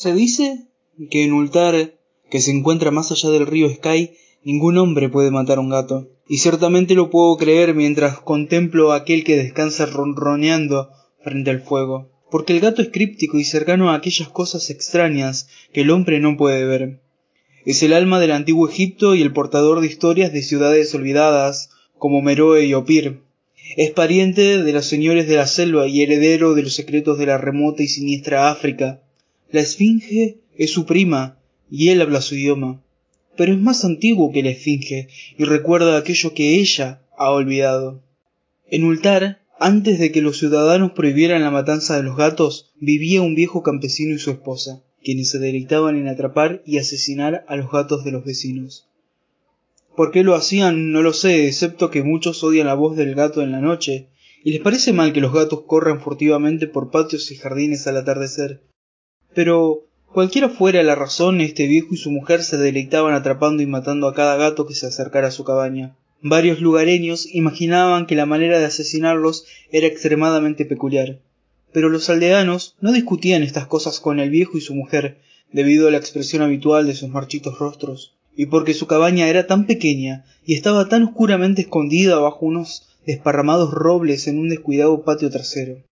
Se dice que en Ultar, que se encuentra más allá del río Sky, ningún hombre puede matar a un gato. Y ciertamente lo puedo creer mientras contemplo a aquel que descansa ronroneando frente al fuego. Porque el gato es críptico y cercano a aquellas cosas extrañas que el hombre no puede ver. Es el alma del antiguo Egipto y el portador de historias de ciudades olvidadas, como Meroe y Opir. Es pariente de los señores de la selva y heredero de los secretos de la remota y siniestra África. La Esfinge es su prima, y él habla su idioma. Pero es más antiguo que la Esfinge, y recuerda aquello que ella ha olvidado. En Ultar, antes de que los ciudadanos prohibieran la matanza de los gatos, vivía un viejo campesino y su esposa, quienes se deleitaban en atrapar y asesinar a los gatos de los vecinos. ¿Por qué lo hacían? No lo sé, excepto que muchos odian la voz del gato en la noche, y les parece mal que los gatos corran furtivamente por patios y jardines al atardecer. Pero, cualquiera fuera la razón, este viejo y su mujer se deleitaban atrapando y matando a cada gato que se acercara a su cabaña. Varios lugareños imaginaban que la manera de asesinarlos era extremadamente peculiar, pero los aldeanos no discutían estas cosas con el viejo y su mujer, debido a la expresión habitual de sus marchitos rostros, y porque su cabaña era tan pequeña y estaba tan oscuramente escondida bajo unos desparramados robles en un descuidado patio trasero.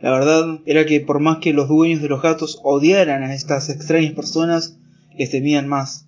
La verdad era que por más que los dueños de los gatos odiaran a estas extrañas personas, les temían más,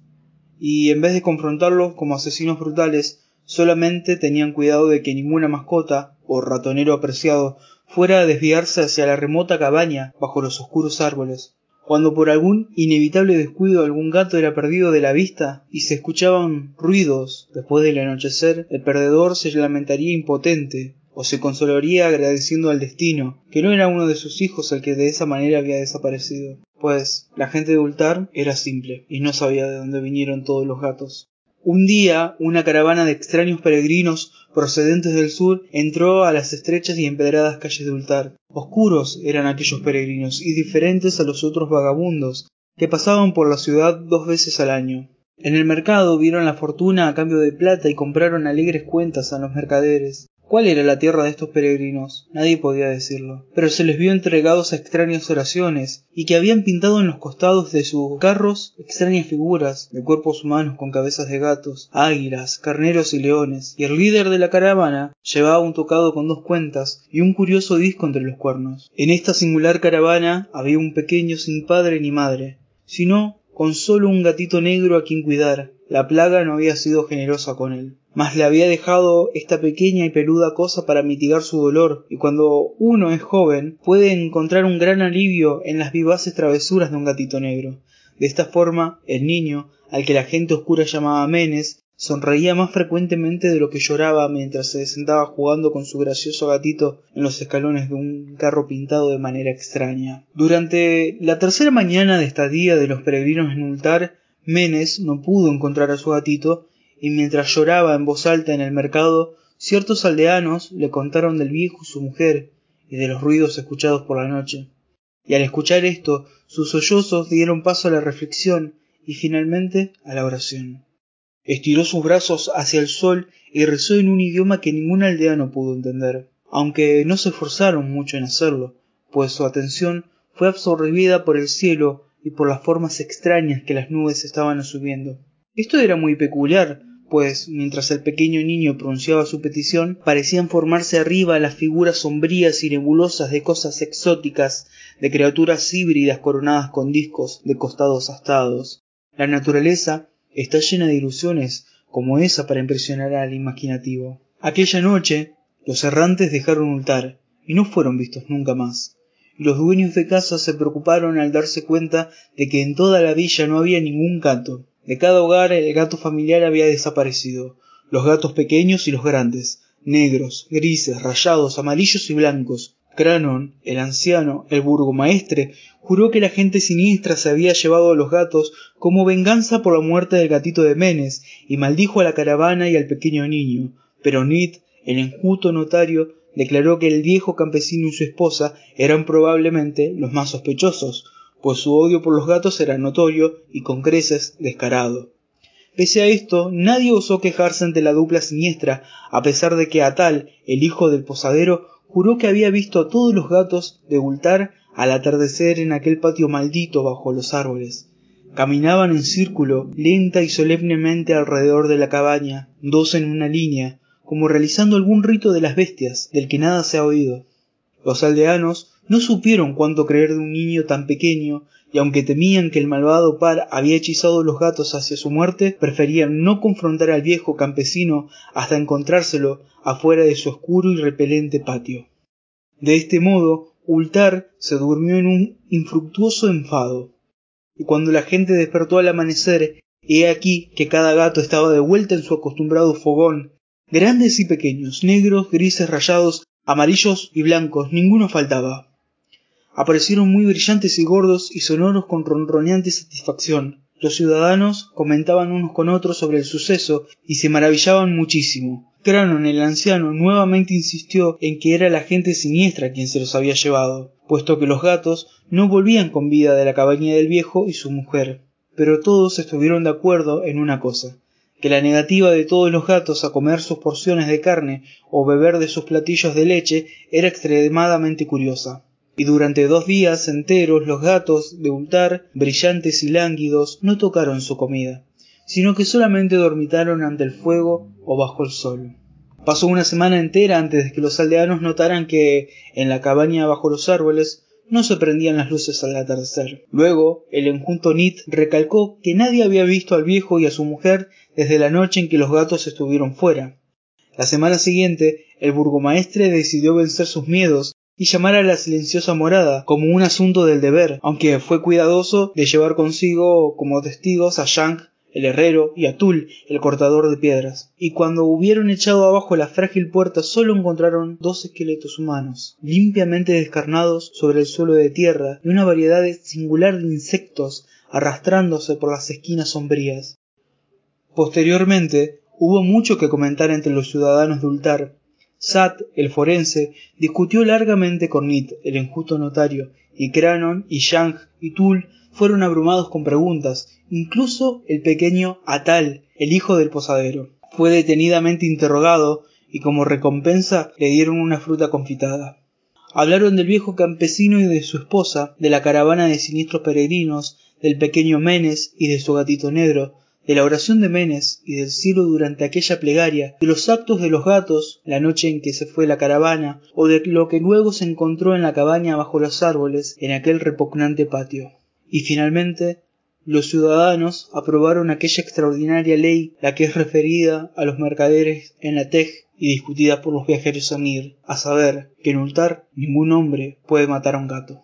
y en vez de confrontarlos como asesinos brutales, solamente tenían cuidado de que ninguna mascota o ratonero apreciado fuera a desviarse hacia la remota cabaña bajo los oscuros árboles. Cuando por algún inevitable descuido algún gato era perdido de la vista y se escuchaban ruidos después del anochecer, el perdedor se lamentaría impotente o se consolaría agradeciendo al destino, que no era uno de sus hijos el que de esa manera había desaparecido, pues la gente de Ultar era simple y no sabía de dónde vinieron todos los gatos. Un día una caravana de extraños peregrinos procedentes del sur entró a las estrechas y empedradas calles de Ultar. Oscuros eran aquellos peregrinos y diferentes a los otros vagabundos que pasaban por la ciudad dos veces al año. En el mercado vieron la fortuna a cambio de plata y compraron alegres cuentas a los mercaderes. ¿Cuál era la tierra de estos peregrinos? Nadie podía decirlo, pero se les vio entregados a extrañas oraciones, y que habían pintado en los costados de sus carros extrañas figuras de cuerpos humanos con cabezas de gatos, águilas, carneros y leones, y el líder de la caravana llevaba un tocado con dos cuentas y un curioso disco entre los cuernos. En esta singular caravana había un pequeño sin padre ni madre, sino con solo un gatito negro a quien cuidar. La plaga no había sido generosa con él mas le había dejado esta pequeña y peluda cosa para mitigar su dolor, y cuando uno es joven puede encontrar un gran alivio en las vivaces travesuras de un gatito negro. De esta forma, el niño, al que la gente oscura llamaba Menes, sonreía más frecuentemente de lo que lloraba mientras se sentaba jugando con su gracioso gatito en los escalones de un carro pintado de manera extraña. Durante la tercera mañana de estadía de los peregrinos en Ultar, Menes no pudo encontrar a su gatito y mientras lloraba en voz alta en el mercado, ciertos aldeanos le contaron del viejo y su mujer y de los ruidos escuchados por la noche. Y al escuchar esto, sus sollozos dieron paso a la reflexión y finalmente a la oración. Estiró sus brazos hacia el sol y rezó en un idioma que ningún aldeano pudo entender, aunque no se esforzaron mucho en hacerlo, pues su atención fue absorbida por el cielo y por las formas extrañas que las nubes estaban subiendo. Esto era muy peculiar, pues mientras el pequeño niño pronunciaba su petición, parecían formarse arriba las figuras sombrías y nebulosas de cosas exóticas, de criaturas híbridas coronadas con discos de costados astados. La naturaleza está llena de ilusiones como esa para impresionar al imaginativo. Aquella noche los errantes dejaron Ultar y no fueron vistos nunca más. Los dueños de casa se preocuparon al darse cuenta de que en toda la villa no había ningún gato. De cada hogar el gato familiar había desaparecido, los gatos pequeños y los grandes, negros, grises, rayados, amarillos y blancos. Cranon, el anciano, el burgomaestre, juró que la gente siniestra se había llevado a los gatos como venganza por la muerte del gatito de Menes y maldijo a la caravana y al pequeño niño. Pero Nid, el enjuto notario, declaró que el viejo campesino y su esposa eran probablemente los más sospechosos, pues su odio por los gatos era notorio y con creces descarado. Pese a esto, nadie osó quejarse ante la dupla siniestra, a pesar de que Atal, el hijo del posadero, juró que había visto a todos los gatos de Ultar al atardecer en aquel patio maldito bajo los árboles. Caminaban en círculo, lenta y solemnemente alrededor de la cabaña, dos en una línea, como realizando algún rito de las bestias, del que nada se ha oído. Los aldeanos no supieron cuánto creer de un niño tan pequeño, y aunque temían que el malvado par había hechizado los gatos hacia su muerte, preferían no confrontar al viejo campesino hasta encontrárselo afuera de su oscuro y repelente patio. De este modo, Ultar se durmió en un infructuoso enfado. Y cuando la gente despertó al amanecer, he aquí que cada gato estaba de vuelta en su acostumbrado fogón, grandes y pequeños, negros, grises, rayados, amarillos y blancos, ninguno faltaba. Aparecieron muy brillantes y gordos y sonoros con ronroneante satisfacción. Los ciudadanos comentaban unos con otros sobre el suceso y se maravillaban muchísimo. Cranon el anciano nuevamente insistió en que era la gente siniestra quien se los había llevado, puesto que los gatos no volvían con vida de la cabaña del viejo y su mujer. Pero todos estuvieron de acuerdo en una cosa, que la negativa de todos los gatos a comer sus porciones de carne o beber de sus platillos de leche era extremadamente curiosa y durante dos días enteros los gatos de Ultar, brillantes y lánguidos, no tocaron su comida, sino que solamente dormitaron ante el fuego o bajo el sol. Pasó una semana entera antes de que los aldeanos notaran que, en la cabaña bajo los árboles, no se prendían las luces al atardecer. Luego, el enjunto Nit recalcó que nadie había visto al viejo y a su mujer desde la noche en que los gatos estuvieron fuera. La semana siguiente, el burgomaestre decidió vencer sus miedos y llamar a la silenciosa morada como un asunto del deber, aunque fue cuidadoso de llevar consigo como testigos a Shank el herrero y a Tul el cortador de piedras. Y cuando hubieron echado abajo la frágil puerta solo encontraron dos esqueletos humanos, limpiamente descarnados sobre el suelo de tierra, y una variedad singular de insectos arrastrándose por las esquinas sombrías. Posteriormente, hubo mucho que comentar entre los ciudadanos de Ultar, Sat, el forense, discutió largamente con Nit, el enjuto notario, y Cranon y y Tul fueron abrumados con preguntas, incluso el pequeño Atal, el hijo del posadero. Fue detenidamente interrogado y como recompensa le dieron una fruta confitada. Hablaron del viejo campesino y de su esposa, de la caravana de siniestros peregrinos, del pequeño Menes y de su gatito negro, de la oración de Menes y del cielo durante aquella plegaria, de los actos de los gatos la noche en que se fue la caravana, o de lo que luego se encontró en la cabaña bajo los árboles en aquel repugnante patio. Y finalmente los ciudadanos aprobaron aquella extraordinaria ley, la que es referida a los mercaderes en la Tej y discutida por los viajeros a Nir, a saber que en Ultar ningún hombre puede matar a un gato.